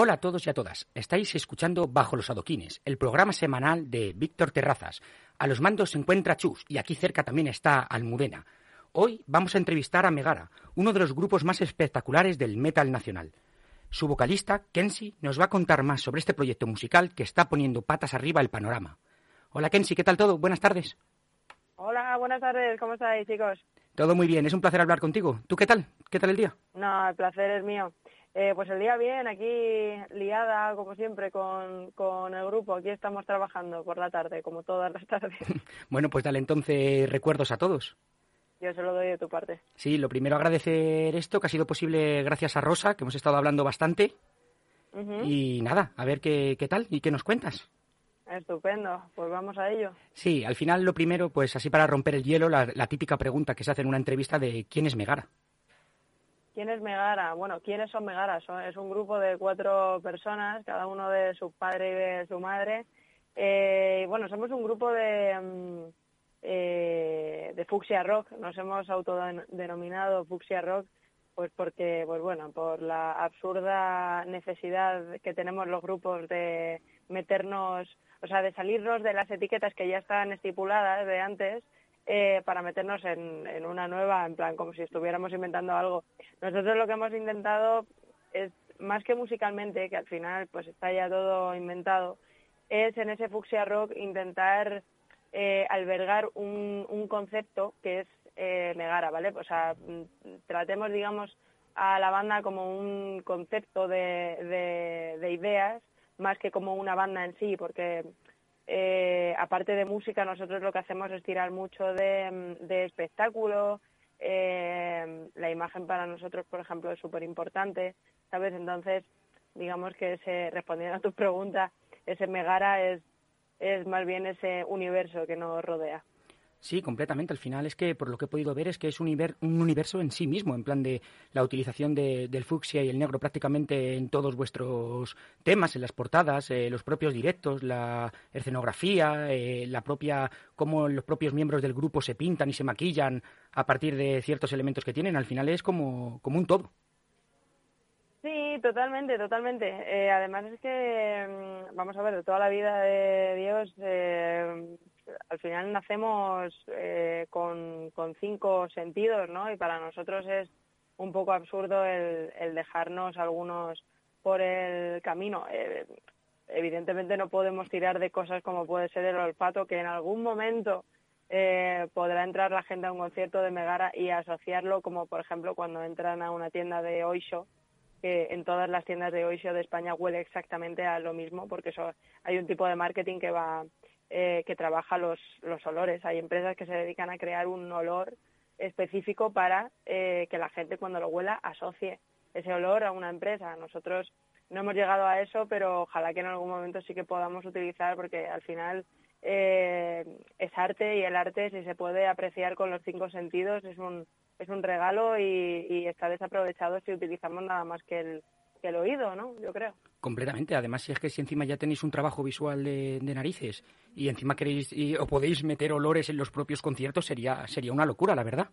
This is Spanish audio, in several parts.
Hola a todos y a todas. Estáis escuchando Bajo los Adoquines, el programa semanal de Víctor Terrazas. A los mandos se encuentra Chus y aquí cerca también está Almudena. Hoy vamos a entrevistar a Megara, uno de los grupos más espectaculares del metal nacional. Su vocalista, Kensi, nos va a contar más sobre este proyecto musical que está poniendo patas arriba el panorama. Hola Kensi, ¿qué tal todo? Buenas tardes. Hola, buenas tardes, ¿cómo estáis chicos? Todo muy bien, es un placer hablar contigo. ¿Tú qué tal? ¿Qué tal el día? No, el placer es mío. Eh, pues el día bien, aquí liada, como siempre, con, con el grupo. Aquí estamos trabajando por la tarde, como todas las tardes. bueno, pues dale entonces recuerdos a todos. Yo se lo doy de tu parte. Sí, lo primero agradecer esto, que ha sido posible gracias a Rosa, que hemos estado hablando bastante. Y nada, a ver qué, qué tal y qué nos cuentas. Estupendo, pues vamos a ello. Sí, al final lo primero, pues así para romper el hielo, la, la típica pregunta que se hace en una entrevista de ¿quién es Megara? ¿Quién es Megara? Bueno, ¿quiénes son Megara? es un grupo de cuatro personas, cada uno de su padre y de su madre. Eh, bueno, somos un grupo de, mm, eh, de Fuxia Rock, nos hemos autodenominado Fuxia Rock pues porque, pues bueno, por la absurda necesidad que tenemos los grupos de meternos, o sea, de salirnos de las etiquetas que ya están estipuladas de antes eh, para meternos en, una nueva, en plan, como si estuviéramos inventando algo. Nosotros lo que hemos intentado es, más que musicalmente, que al final pues está ya todo inventado, es en ese fucsia rock intentar eh, albergar un, concepto que es eh, Megara, ¿vale? O sea, tratemos, digamos, a la banda como un concepto de ideas más que como una banda en sí, porque eh, aparte de música, nosotros lo que hacemos es tirar mucho de, de espectáculo. Eh, la imagen para nosotros, por ejemplo, es súper importante, ¿sabes? Entonces, digamos que ese, respondiendo a tu pregunta, ese Megara es, es más bien ese universo que nos rodea. Sí, completamente. Al final es que, por lo que he podido ver, es que es un, un universo en sí mismo, en plan de la utilización de, del fucsia y el negro prácticamente en todos vuestros temas, en las portadas, eh, los propios directos, la escenografía, eh, la propia, cómo los propios miembros del grupo se pintan y se maquillan a partir de ciertos elementos que tienen. Al final es como, como un todo. Sí, totalmente, totalmente. Eh, además es que, mm, vamos a ver, de toda la vida de Dios, eh, al final nacemos eh, con, cinco sentidos, ¿no? Y para nosotros es un poco absurdo el, el dejarnos algunos por el camino. Eh, evidentemente no podemos tirar de cosas como puede ser el olfato, que en algún momento eh, podrá entrar la gente a un concierto de Megara y asociarlo como, por ejemplo, cuando entran a una tienda de Oisho, que en todas las tiendas de Oisho de España huele exactamente a lo mismo, porque eso, hay un tipo de marketing que va eh, que trabaja los, los olores. Hay empresas que se dedican a crear un olor específico para eh, que la gente cuando lo huela asocie ese olor a una empresa. Nosotros no hemos llegado a eso, pero ojalá que en algún momento sí que podamos utilizar porque al final eh, es arte y el arte si se puede apreciar con los cinco sentidos es un, es un regalo y, y está desaprovechado si utilizamos nada más que el, que el oído, ¿no? Yo creo. Completamente. Además, si es que si encima ya tenéis un trabajo visual de, de narices y encima queréis y, o podéis meter olores en los propios conciertos, sería sería una locura, la verdad.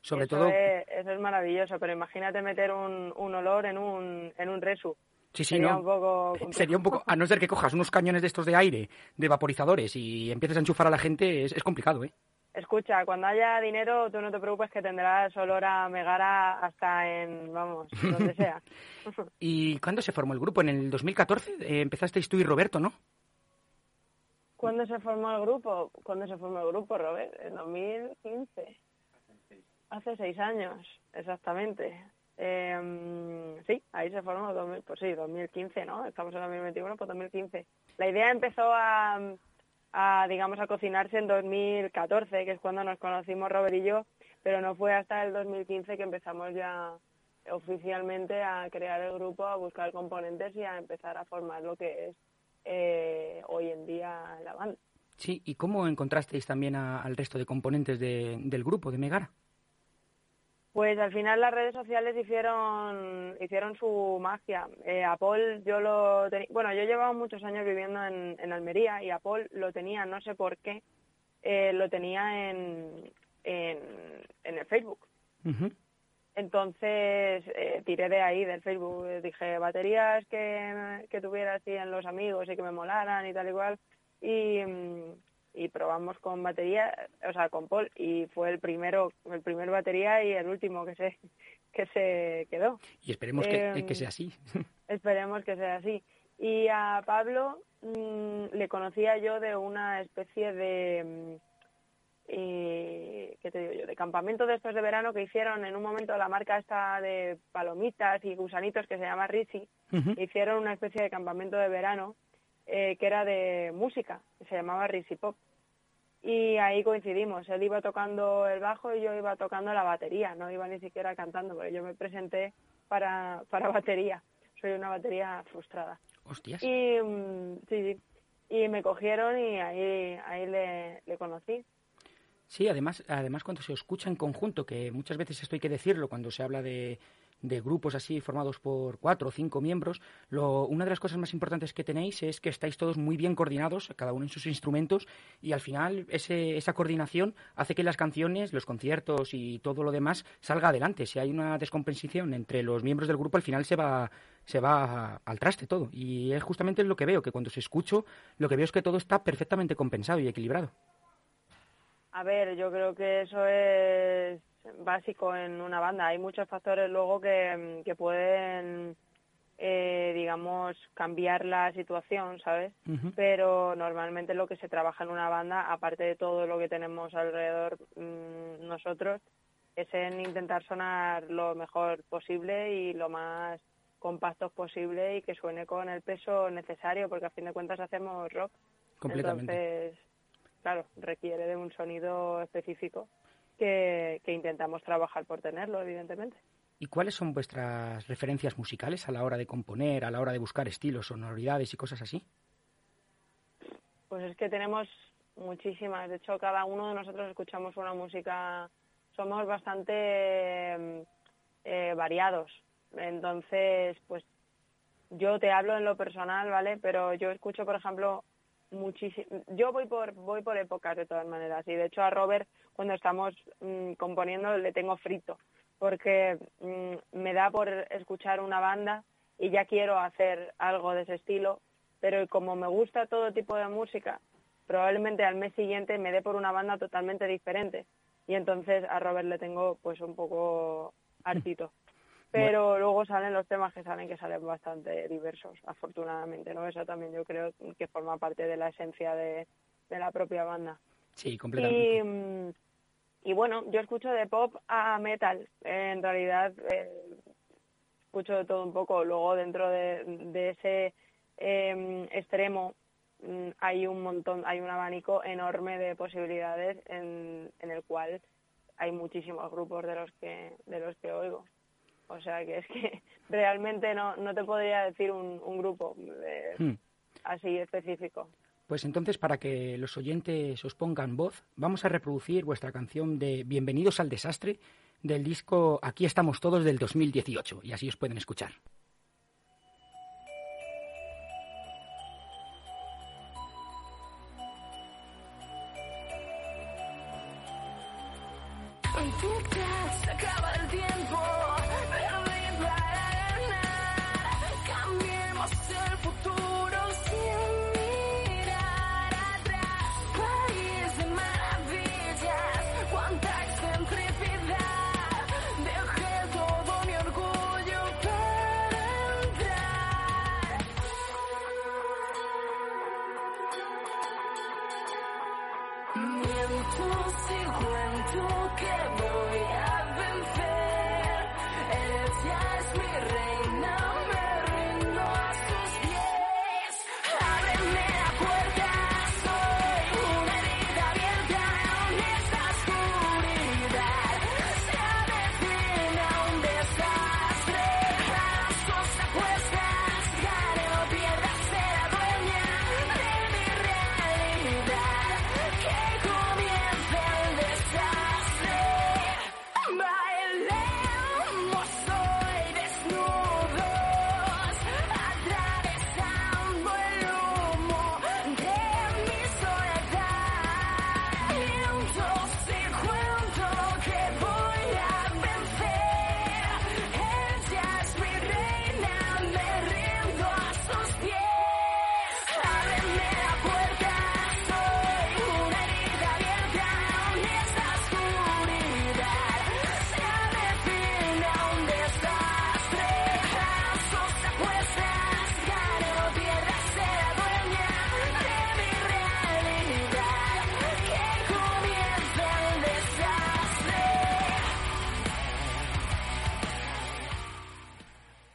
Sobre eso todo. Es, eso es maravilloso, pero imagínate meter un, un olor en un, en un resu. Sí, sí, sería no. un poco sería un poco, a no ser que cojas unos cañones de estos de aire, de vaporizadores y empieces a enchufar a la gente, es, es complicado, ¿eh? Escucha, cuando haya dinero, tú no te preocupes que tendrás olor a Megara hasta en, vamos, donde sea. ¿Y cuándo se formó el grupo? ¿En el 2014? Eh, empezasteis tú y Roberto, ¿no? ¿Cuándo se formó el grupo? ¿Cuándo se formó el grupo, Robert? En 2015. Hace seis años, exactamente. Eh, sí, ahí se formó, 2000, pues sí, 2015, ¿no? Estamos en 2021, pues 2015. La idea empezó a digamos, a cocinarse en 2014, que es cuando nos conocimos Robert y yo, pero no fue hasta el 2015 que empezamos ya oficialmente a crear el grupo, a buscar componentes y a empezar a formar lo que es eh, hoy en día la banda. Sí, ¿y cómo encontrasteis también a, al resto de componentes de, del grupo de Megara? Pues al final las redes sociales hicieron hicieron su magia. Eh, a Paul yo lo tenía, bueno, yo llevaba muchos años viviendo en, en, Almería y a Paul lo tenía, no sé por qué, eh, lo tenía en, en, en el Facebook. Uh -huh. entonces eh, tiré de ahí, del Facebook, dije baterías que, que tuviera así en los amigos y que me molaran y tal y cual. Y, y probamos con batería, o sea, con Paul, y fue el primero, el primer batería y el último que se, que se quedó. Y esperemos que, que em, sea así. Esperemos que sea así. Y a Pablo mm, le conocía yo de una especie de mm, y ¿qué te digo yo? De campamento de estos de verano que hicieron en un momento la marca esta de palomitas y gusanitos que se llama Rizzi, hicieron una especie de campamento de verano eh, que era de música, que se llamaba Rizzi Pop. Y ahí coincidimos, él iba tocando el bajo y yo iba tocando la batería, no iba ni siquiera cantando, porque yo me presenté para, para batería, soy una batería frustrada. Hostias. Y, mm, sí, y me cogieron y ahí, ahí le, le conocí. Sí, además, además cuando se escucha en conjunto, que muchas veces esto hay que decirlo cuando se habla de, de grupos así formados por cuatro o cinco miembros, lo, una de las cosas más importantes que tenéis es que estáis todos muy bien coordinados, cada uno en sus instrumentos, y al final ese, esa coordinación hace que las canciones, los conciertos y todo lo demás salga adelante. Si hay una descompensación entre los miembros del grupo, al final se va, se va al traste todo. Y es justamente lo que veo, que cuando se escucho, lo que veo es que todo está perfectamente compensado y equilibrado. A ver, yo creo que eso es básico en una banda. Hay muchos factores luego que, que pueden, eh, digamos, cambiar la situación, ¿sabes? Pero normalmente lo que se trabaja en una banda, aparte de todo lo que tenemos alrededor mm, nosotros, es en intentar sonar lo mejor posible y lo más compactos posible y que suene con el peso necesario, porque a fin de cuentas hacemos rock. Completamente. Entonces, claro, requiere de un sonido específico que, intentamos trabajar por tenerlo, evidentemente. ¿Y cuáles son vuestras referencias musicales a la hora de componer, a la hora de buscar estilos, sonoridades y cosas así? Pues es que tenemos muchísimas. De hecho, cada uno de nosotros escuchamos una música, somos bastante eh, variados. Entonces, pues yo te hablo en lo personal, ¿vale? Pero yo escucho, por ejemplo, muchísimo. Yo voy por voy por épocas de todas maneras y de hecho a Robert cuando estamos mm, componiendo le tengo frito porque mm, me da por escuchar una banda y ya quiero hacer algo de ese estilo, pero como me gusta todo tipo de música, probablemente al mes siguiente me dé por una banda totalmente diferente. Y entonces a Robert le tengo pues un poco hartito. Pero luego salen los temas que salen que salen bastante diversos afortunadamente no eso también yo creo que forma parte de la esencia de, la propia banda sí completamente y, mm, y, bueno yo escucho de pop a metal en realidad eh, escucho de todo un poco luego dentro de, ese em, extremo mm, hay un montón hay un abanico enorme de posibilidades en, en el cual hay muchísimos grupos de los que de los que oigo o sea que es que realmente no, no te podría decir un, un grupo eh, hmm. así específico. Pues entonces, para que los oyentes os pongan voz, vamos a reproducir vuestra canción de Bienvenidos al Desastre del disco Aquí estamos todos del 2018 y así os pueden escuchar.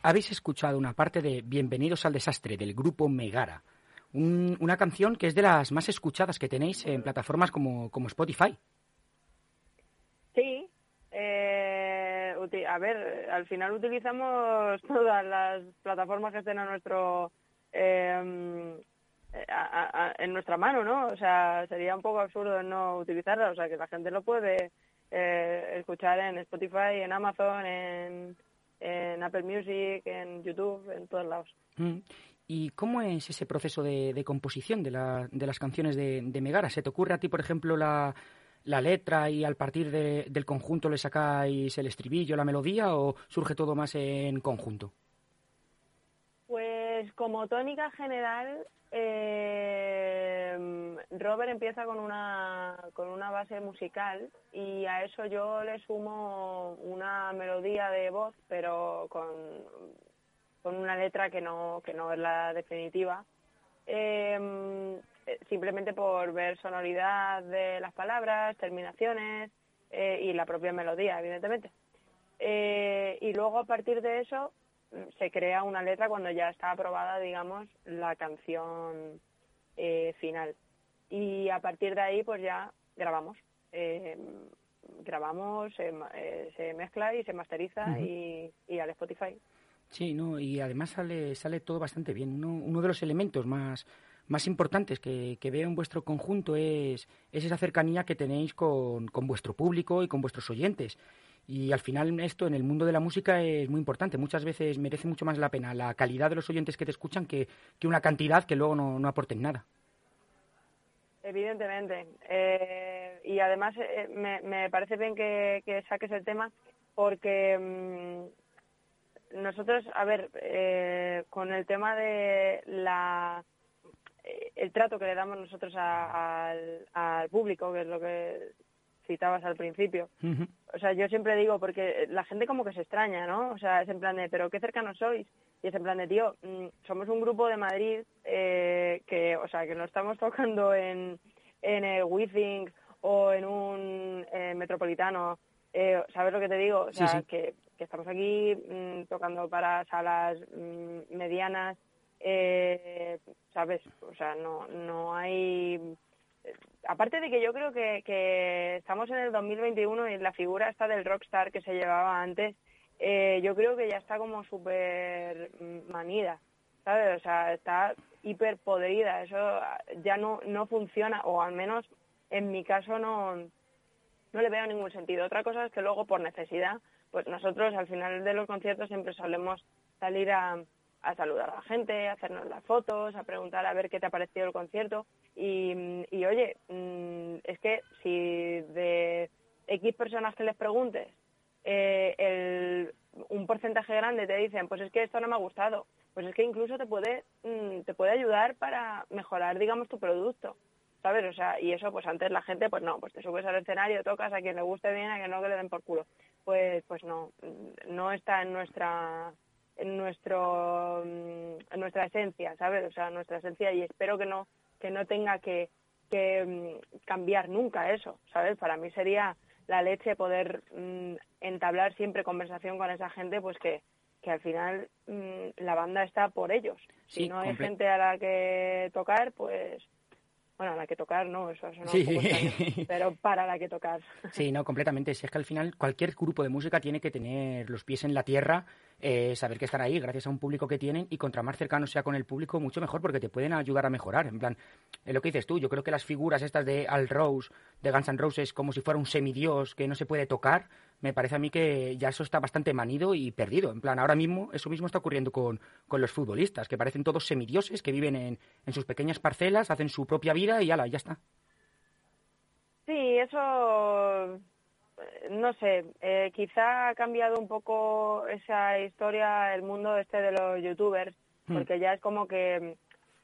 Habéis escuchado una parte de Bienvenidos al Desastre del grupo Megara, una canción que es de las más escuchadas que tenéis en plataformas como, como Spotify. Sí, eh, a ver, al final utilizamos todas las plataformas que estén a nuestro em, en nuestra mano, ¿no? O sea, sería un poco absurdo no utilizarla, o sea, que la gente lo puede eh, escuchar en Spotify, en Amazon, en, Apple Music, en YouTube, en todos lados. Mm. ¿Y cómo es ese proceso de, composición de, las canciones de, Megara? ¿Se te ocurre a ti, por ejemplo, la, letra y al partir del conjunto le sacáis el estribillo, la melodía o surge todo más en conjunto? Pues como tónica general, eh, Robert empieza con una, con una base musical y a eso yo le sumo una melodía de voz, pero con, con una letra que no, que no es la definitiva. Em, simplemente por ver sonoridad de las palabras, terminaciones eh, y la propia melodía, evidentemente. Eh, y luego a partir de eso se crea una letra cuando ya está aprobada, digamos, la canción eh, final. Y a partir de ahí, pues ya grabamos. Eh, grabamos, se, eh, se, mezcla y se masteriza y, y, al Spotify. Sí, no, y además sale, sale todo bastante bien. Uno, uno de los elementos más, más importantes que, que, veo en vuestro conjunto es, es esa cercanía que tenéis con, con vuestro público y con vuestros oyentes. Y al final esto en el mundo de la música es muy importante. Muchas veces merece mucho más la pena la calidad de los oyentes que te escuchan que, que una cantidad que luego no, aporten nada. Evidentemente. Eh, y además eh, me, parece bien que, que, saques el tema porque mm, nosotros, a ver, eh, con el tema de la el trato que le damos nosotros al público, que es lo que citabas al principio. O sea, yo siempre digo, porque la gente como que se extraña, ¿no? O sea, es en plan de, pero qué cercanos sois. Y es en plan de, tío, mm, somos un grupo de Madrid eh, que, o sea, que no estamos tocando en, en el Withing o en un eh, metropolitano. Eh, ¿Sabes lo que te digo? O sea, Que, que, estamos aquí mm, tocando para salas mm, medianas, ¿sabes? O sea, no, no hay aparte de que yo creo que, estamos en el 2021 y la figura esta del rockstar que se llevaba antes, eh, yo creo que ya está como súper manida, ¿sabes? O sea, está hiper podrida, eso ya no, no funciona, o al menos en mi caso no, no le veo ningún sentido. Otra cosa es que luego por necesidad, pues nosotros al final de los conciertos siempre solemos salir a, a saludar a la gente, a hacernos las fotos, a preguntar a ver qué te ha parecido el concierto. Y, oye, mm, es que si de X personas que les preguntes, eh, un porcentaje grande te dicen, pues es que esto no me ha gustado, pues es que incluso te puede, mm, te puede ayudar para mejorar, digamos, tu producto. ¿Sabes? O sea, y eso, pues antes la gente, pues no, pues te subes al escenario, tocas a quien le guste bien, a quien no que le den por culo. Pues, pues no, no está en nuestra nuestro mm, en nuestra esencia, ¿sabes? O sea, nuestra esencia y espero que no que no tenga que, que mm, cambiar nunca eso, ¿sabes? Para mí sería la leche poder mm, entablar siempre conversación con esa gente, pues que, que al final la banda está por ellos. si no hay gente a la que tocar, pues bueno, a la que tocar no, eso, eso no sí. pero para la que tocar. Sí, no, completamente. Si es que al final cualquier grupo de música tiene que tener los pies en la tierra, eh, saber que están ahí gracias a un público que tienen y contra más cercano sea con el público, mucho mejor porque te pueden ayudar a mejorar. En plan, es lo que dices tú, yo creo que las figuras estas de Al Rose, de Guns N' Roses, como si fuera un semidios que no se puede tocar, me parece a mí que ya eso está bastante manido y perdido. En plan, ahora mismo eso mismo está ocurriendo con, con los futbolistas, que parecen todos semidioses, que viven en, en sus pequeñas parcelas, hacen su propia vida y ala, ya está. Sí, eso eh, no sé, eh, quizá ha cambiado un poco esa historia, el mundo este de los youtubers, hmm. porque ya es como que,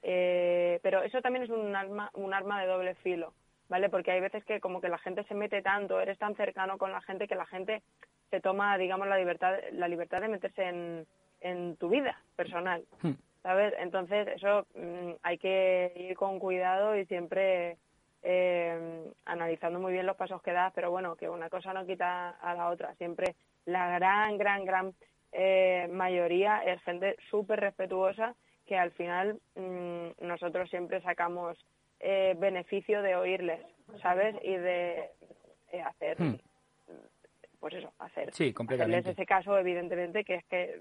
eh, pero eso también es un arma, un arma de doble filo. ¿Vale? Porque hay veces que como que la gente se mete tanto, eres tan cercano con la gente que la gente se toma, digamos, la libertad, la libertad de meterse en, en tu vida personal, hmm. ¿sabes? Entonces eso mm, hay que ir con cuidado y siempre eh, analizando muy bien los pasos que das, pero bueno, que una cosa no quita a la otra. Siempre la gran, gran, gran eh, mayoría es gente súper respetuosa que al final mm, nosotros siempre sacamos eh, beneficio de oírles, ¿sabes? Y de eh, hacer, hmm. pues eso, hacer sí, hacerles ese caso, evidentemente, que es que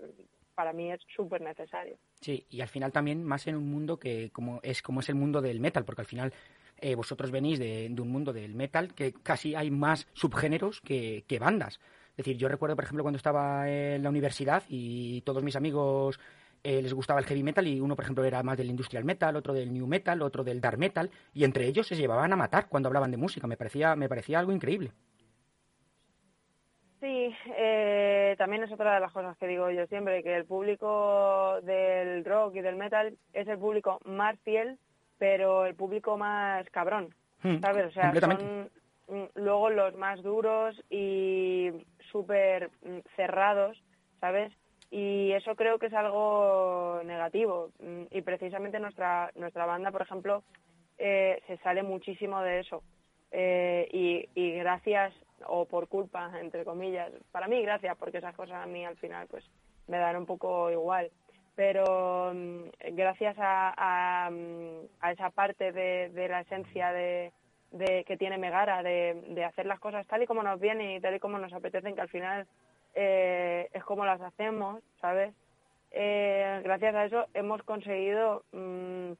para mí es súper necesario. Sí, y al final también más en un mundo que como es como es el mundo del metal, porque al final eh, vosotros venís de, un mundo del metal que casi hay más subgéneros que, que bandas. Es decir, yo recuerdo, por ejemplo, cuando estaba en la universidad y todos mis amigos eh, les gustaba el heavy metal y uno, por ejemplo, era más del industrial metal, otro del new metal, otro del dark metal, y entre ellos se llevaban a matar cuando hablaban de música. Me parecía, me parecía algo increíble. Sí, eh, también es otra de las cosas que digo yo siempre, que el público del rock y del metal es el público más fiel, pero el público más cabrón, hmm, ¿sabes? O sea, son mm, luego los más duros y súper mm, cerrados, ¿sabes? Y eso creo que es algo negativo. Mm, y precisamente nuestra nuestra banda por ejemplo eh, se sale muchísimo de eso. Eh, y, gracias o por culpa entre comillas para mí gracias porque esas cosas a mí al final pues me dan un poco igual. Pero mm, gracias a, a, esa parte de, de la esencia de, de, que tiene Megara de, de hacer las cosas tal y como nos viene y tal y como nos apetecen que al final eh, es como las hacemos, ¿sabes? Eh, gracias a eso hemos conseguido, mm,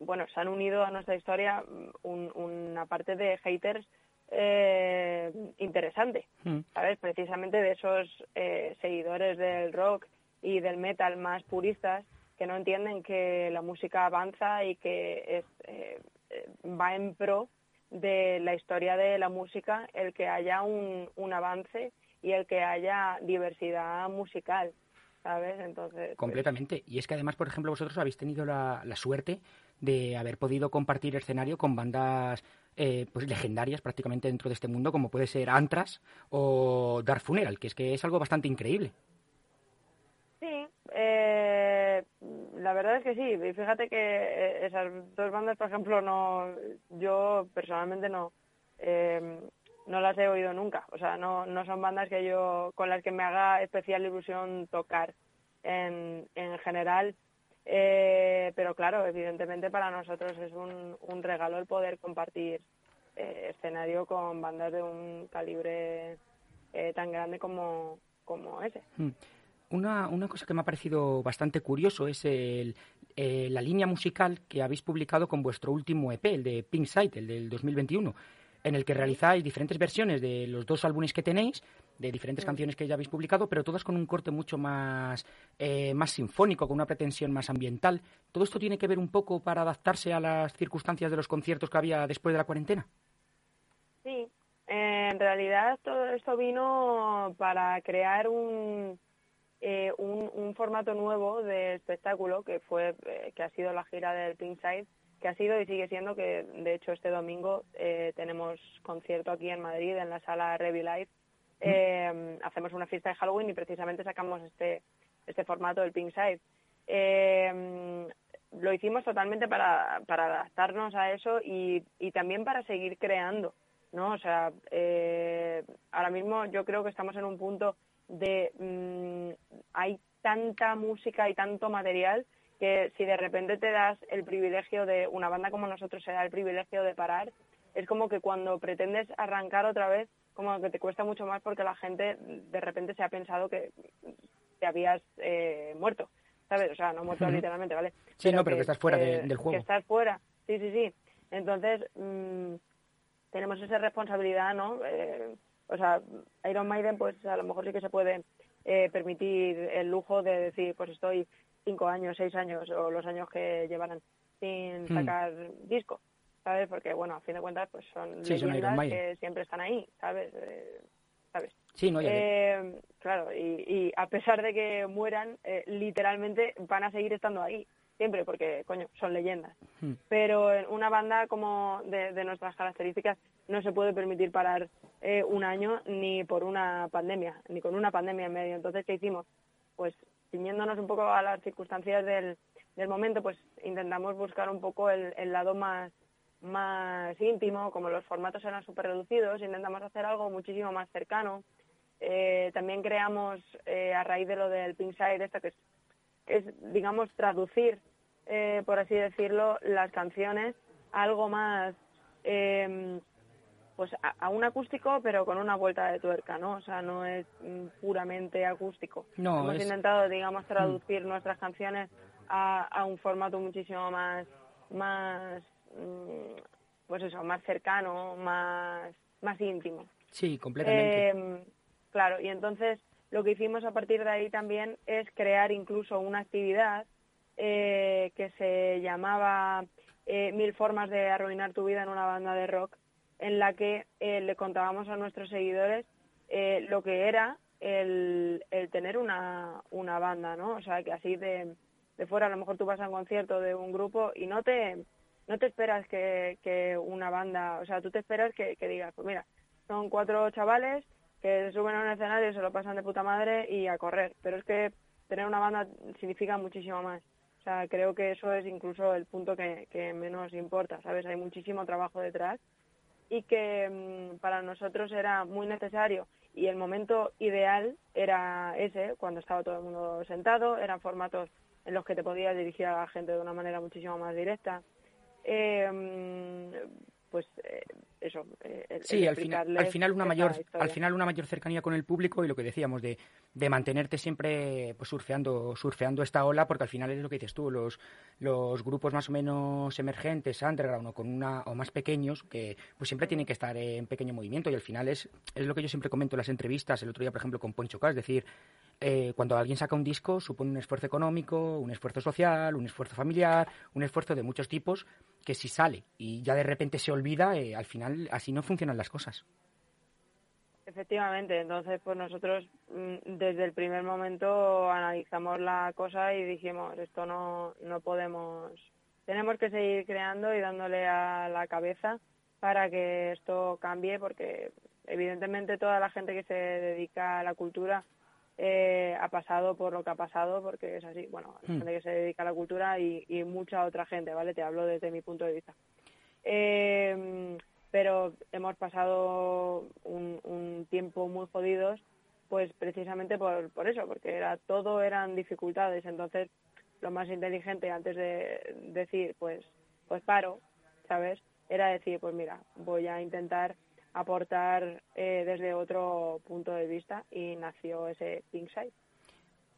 bueno, se han unido a nuestra historia mm, una parte de haters eh, interesante, mm. ¿sabes? Precisamente de esos seguidores del rock y del metal más puristas que no entienden que la música avanza y que va en pro de la historia de la música el que haya un, un avance y el que haya diversidad musical. ¿Sabes? Entonces. Pues Completamente. Y es que además, por ejemplo, vosotros habéis tenido la, suerte de haber podido compartir escenario con bandas eh, pues legendarias prácticamente dentro de este mundo, como puede ser Antras o Dark Funeral, que es que es algo bastante increíble. Sí, eh, la verdad es que sí. Fíjate que eh, esas dos bandas, por ejemplo, no, yo personalmente no. Eh, no las he oído nunca. O sea, no, no son bandas que yo, con las que me haga especial ilusión tocar en, en general. Eh, pero claro, evidentemente para nosotros es un, un regalo el poder compartir eh, escenario con bandas de un calibre eh, tan grande como, como ese. Hmm. Una, una cosa que me ha parecido bastante curioso es el, la línea musical que habéis publicado con vuestro último EP, el de Pink Side, el del 2021 en el que realizáis diferentes versiones de los dos álbumes que tenéis, de diferentes canciones que ya habéis publicado, pero todas con un corte mucho más, eh, más sinfónico, con una pretensión más ambiental. ¿Todo esto tiene que ver un poco para adaptarse a las circunstancias de los conciertos que había después de la cuarentena? Sí, en realidad todo esto vino para crear un, eh, un, formato nuevo de espectáculo que fue eh, que ha sido la gira del Pink Side que ha sido y sigue siendo que, de hecho, este domingo eh, tenemos concierto aquí en Madrid, en la sala Revi Live. Eh, hacemos una fiesta de Halloween y precisamente sacamos este, este formato del Pink Side. Eh, lo hicimos totalmente para, para adaptarnos a eso y, y también para seguir creando, ¿no? O sea, ahora mismo yo creo que estamos en un punto de mm, hay tanta música y tanto material que si de repente te das el privilegio de, una banda como nosotros se da el privilegio de parar, es como que cuando pretendes arrancar otra vez, como que te cuesta mucho más porque la gente de repente se ha pensado que te habías eh, muerto, ¿sabes? O sea, no muerto literalmente, ¿vale? Sí, no, pero que, estás fuera del juego. Que estás fuera, sí, sí, sí. Entonces, mm, tenemos esa responsabilidad, ¿no? Eh, o sea, Iron Maiden, pues a lo mejor sí que se puede eh, permitir el lujo de decir, pues estoy cinco años, seis años o los años que llevaran sin hmm. sacar disco, ¿sabes? Porque, bueno, a fin de cuentas, pues son leyendas que siempre están ahí, ¿sabes? Eh, ¿Sabes? Sí, no, eh, Claro, y, a pesar de que mueran, eh, literalmente van a seguir estando ahí, siempre, porque, coño, son leyendas. Hmm. Pero en una banda como de, de, nuestras características no se puede permitir parar eh, un año ni por una pandemia, ni con una pandemia en medio. Entonces, ¿qué hicimos? Pues ciñéndonos un poco a las circunstancias del, momento, pues intentamos buscar un poco el, lado más, más íntimo, como los formatos eran súper reducidos, intentamos hacer algo muchísimo más cercano, eh, también creamos eh, a raíz de lo del Pinside, esto que es, es digamos, traducir, eh, por así decirlo, las canciones a algo más, em, pues a, un acústico, pero con una vuelta de tuerca, ¿no? O sea, no es mm, puramente acústico. No, Hemos intentado, digamos, traducir nuestras canciones a, a, un formato muchísimo más, más, mm, pues eso, más cercano, más, más íntimo. Sí, completamente. Em, Claro, y entonces lo que hicimos a partir de ahí también es crear incluso una actividad eh, que se llamaba eh, Mil formas de arruinar tu vida en una banda de rock, en la que eh, le contábamos a nuestros seguidores lo que era el, el tener una, una, banda, ¿no? O sea, que así de, de fuera a lo mejor tú vas a un concierto de un grupo y no te no te esperas que, que una banda, o sea, tú te esperas que, que digas, pues mira, son cuatro chavales que se suben a un escenario, se lo pasan de puta madre y a correr. Pero es que tener una banda significa muchísimo más. O sea, creo que eso es incluso el punto que, menos importa, ¿sabes? Hay muchísimo trabajo detrás y que mm, para nosotros era muy necesario y el momento ideal era ese, cuando estaba todo el mundo sentado, eran formatos en los que te podías dirigir a la gente de una manera muchísimo más directa. Eh, mm, pues eh, eso eh, sí al final al final una mayor al final una mayor cercanía con el público y lo que decíamos de, de mantenerte siempre pues surfeando surfeando esta ola porque al final es lo que dices tú los los grupos más o menos emergentes underground o con una o más pequeños que pues siempre tienen que estar en pequeño movimiento y al final es es lo que yo siempre comento en las entrevistas. El otro día por ejemplo con Poncho K es decir eh, cuando alguien saca un disco supone un esfuerzo económico, un esfuerzo social, un esfuerzo familiar, un esfuerzo de muchos tipos que si sale y ya de repente se olvida, eh, al final así no funcionan las cosas. Efectivamente, entonces pues nosotros mm, desde el primer momento analizamos la cosa y dijimos esto no, no podemos, tenemos que seguir creando y dándole a la cabeza para que esto cambie porque evidentemente toda la gente que se dedica a la cultura eh, ha pasado por lo que ha pasado, porque es así, bueno, la hmm. gente que se dedica a la cultura y, mucha otra gente, ¿vale? Te hablo desde mi punto de vista. Eh, pero hemos pasado un, tiempo muy jodidos, pues precisamente por, por eso, porque era todo eran dificultades. Entonces, lo más inteligente antes de decir, pues, pues paro, ¿sabes? Era decir, pues mira, voy a intentar aportar eh, desde otro punto de vista y nació ese Pink Side.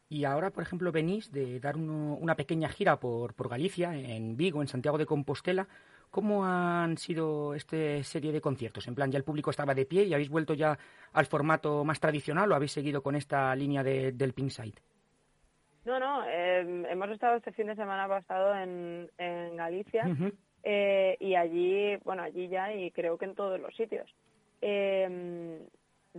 Y ahora, por ejemplo, venís de dar una pequeña gira por, por Galicia, en Vigo, en Santiago de Compostela. ¿Cómo han sido esta serie de conciertos? En plan, ¿ya el público estaba de pie y habéis vuelto ya al formato más tradicional o habéis seguido con esta línea de, del Pink Side? No, no, em, hemos estado este fin de semana pasado en, en Galicia eh, y allí, bueno, allí ya y creo que en todos los sitios eh,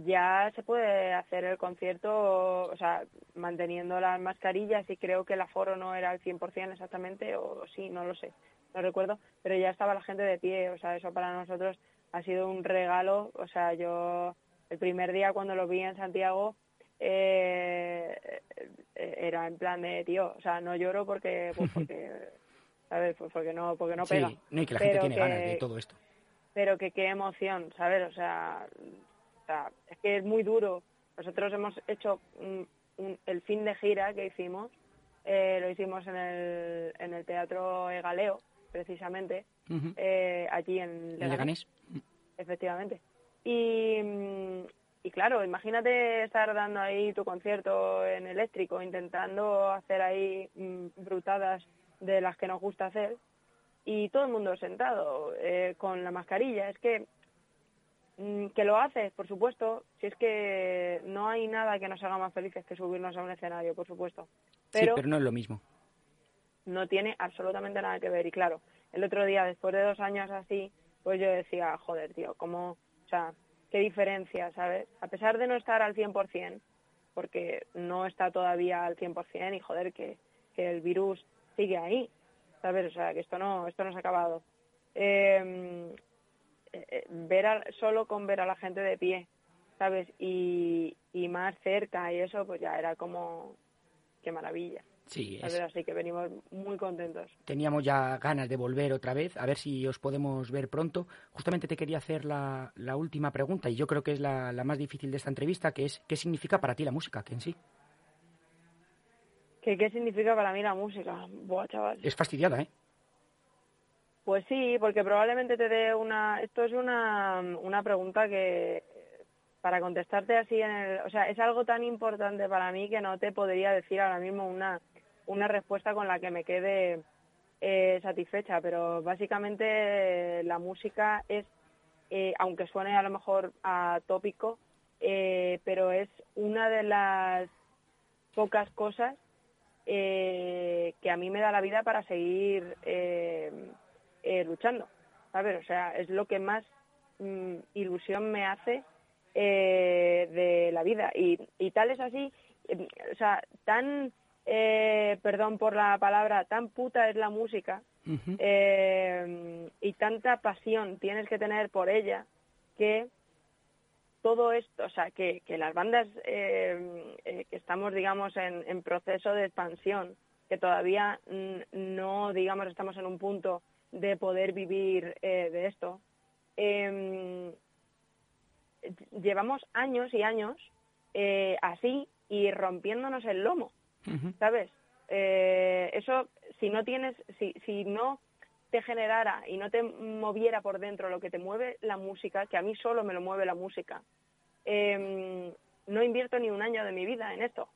ya se puede hacer el concierto, o sea, manteniendo las mascarillas y creo que el aforo no era al 100% exactamente, o sí, no lo sé, no recuerdo, pero ya estaba la gente de pie, o sea, eso para nosotros ha sido un regalo, o sea, yo el primer día cuando lo vi en Santiago eh, era en plan de, tío, o sea, no lloro porque, pues porque ¿sabes? Pues porque no, porque no pega. Sí, no, y que la gente tiene ganas de todo esto pero que qué emoción, ¿sabes? O sea, es que es muy duro. Nosotros hemos hecho el fin de gira que hicimos, eh, lo hicimos en el, en el Teatro Egaleo, precisamente, eh, allí en Leganés. Efectivamente. Y, y claro, imagínate estar dando ahí tu concierto en eléctrico, intentando hacer ahí mm, brutadas de las que nos gusta hacer y todo el mundo sentado eh, con la mascarilla. Es que mm, que lo haces, por supuesto, si es que no hay nada que nos haga más felices que subirnos a un escenario, por supuesto. Pero, sí, pero no es lo mismo. No tiene absolutamente nada que ver. Y claro, el otro día, después de dos años así, pues yo decía, joder, tío, cómo, o sea, qué diferencia, ¿sabes? A pesar de no estar al 100%, porque no está todavía al 100% y joder, que, que el virus sigue ahí, ¿sabes? O sea, que esto no, esto no se ha acabado. Em, eh, eh, ver solo con ver a la gente de pie, ¿sabes? Y, y más cerca y eso, pues ya era como, qué maravilla. Sí, es... así que venimos muy contentos. Teníamos ya ganas de volver otra vez, a ver si os podemos ver pronto. Justamente te quería hacer la, la última pregunta, y yo creo que es la, la, más difícil de esta entrevista, que es ¿qué significa para ti la música, que en sí? ¿Qué, ¿Qué significa para mí la música? Buah, chaval. Es fastidiada, ¿eh? Pues sí, porque probablemente te dé una... Esto es una, una pregunta que, para contestarte así en el... O sea, es algo tan importante para mí que no te podría decir ahora mismo una, una respuesta con la que me quede eh, satisfecha, pero básicamente la música es, eh, aunque suene a lo mejor atópico, eh, pero es una de las pocas cosas eh, que a mí me da la vida para seguir eh, eh, luchando, ¿sabes? O sea, es lo que más mm, ilusión me hace eh, de la vida. Y, y tal es así, eh, o sea, tan, eh, perdón por la palabra, tan puta es la música eh, y tanta pasión tienes que tener por ella que todo esto, o sea, que, que las bandas eh, eh, que estamos, digamos, en, en, proceso de expansión, que todavía no, digamos, estamos en un punto de poder vivir eh, de esto. Eh, llevamos años y años eh, así y rompiéndonos el lomo, uh -huh. ¿sabes? Eh, eso, si no tienes, si, si no te generara y no te moviera por dentro lo que te mueve la música, que a mí solo me lo mueve la música, eh, no invierto ni un año de mi vida en esto,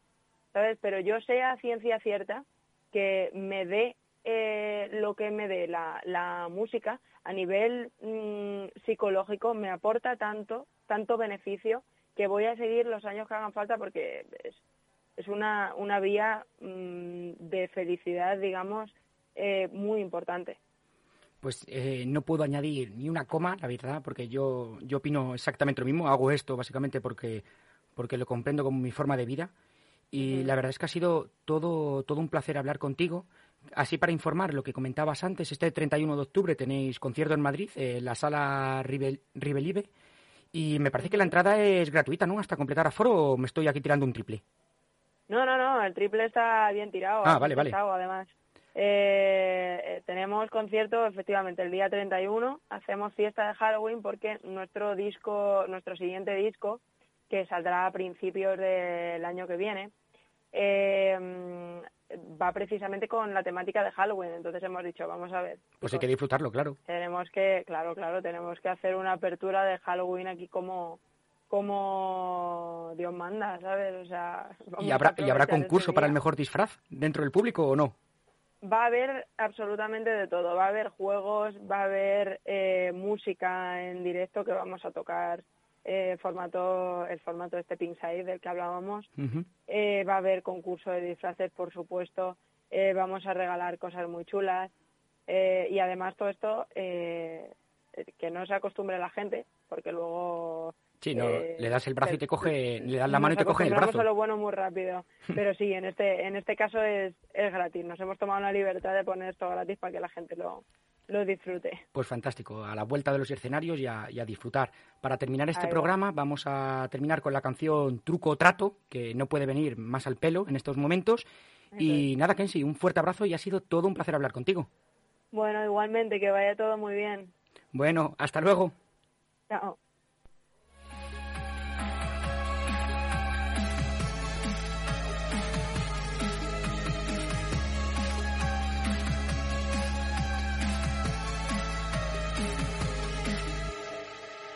¿sabes? Pero yo sé a ciencia cierta que me dé eh, lo que me dé la, música a nivel mmm, psicológico me aporta tanto, tanto beneficio que voy a seguir los años que hagan falta porque es, una, una vía mmm, de felicidad, digamos, eh, muy importante. Pues eh, no puedo añadir ni una coma, la verdad, porque yo, yo opino exactamente lo mismo. Hago esto básicamente porque, porque lo comprendo como mi forma de vida. Y la verdad es que ha sido todo, todo un placer hablar contigo. Así para informar lo que comentabas antes, este 31 de octubre tenéis concierto en Madrid, en eh, la sala Rivel, Ribelive, y me parece que la entrada es gratuita, ¿no? Hasta completar aforo o me estoy aquí tirando un triple. No, no, no, el triple está bien tirado. Ah, vale, vale. Además, eh, tenemos concierto efectivamente el día 31, hacemos fiesta de Halloween porque nuestro disco, nuestro siguiente disco, que saldrá a principios del año que viene, eh, va precisamente con la temática de Halloween, entonces hemos dicho, vamos a ver. Pues hay que disfrutarlo, claro. Tenemos que, claro, claro, tenemos que hacer una apertura de Halloween aquí como como Dios manda, ¿sabes? O sea, ¿Y habrá, ¿y habrá concurso para el mejor disfraz dentro del público o no? Va a haber absolutamente de todo. Va a haber juegos, va a haber eh, música en directo que vamos a tocar eh, formato el formato este Pink Side del que hablábamos. Uh -huh. eh, va a haber concurso de disfraces, por supuesto. Eh, vamos a regalar cosas muy chulas. Eh, y además todo esto eh, que no se acostumbre la gente, porque luego... Sí, no, le das el brazo y te coge, le das la mano y te coge el brazo. lo bueno muy rápido. Pero sí, en este en este caso es, es gratis. Nos hemos tomado la libertad de poner esto gratis para que la gente lo, lo disfrute. Pues fantástico, a la vuelta de los escenarios y a, y a disfrutar. Para terminar este programa va. vamos a terminar con la canción Truco o Trato, que no puede venir más al pelo en estos momentos. Y nada, Kensi, un fuerte abrazo y ha sido todo un placer hablar contigo. Bueno, igualmente, que vaya todo muy bien. Bueno, hasta luego. Chao.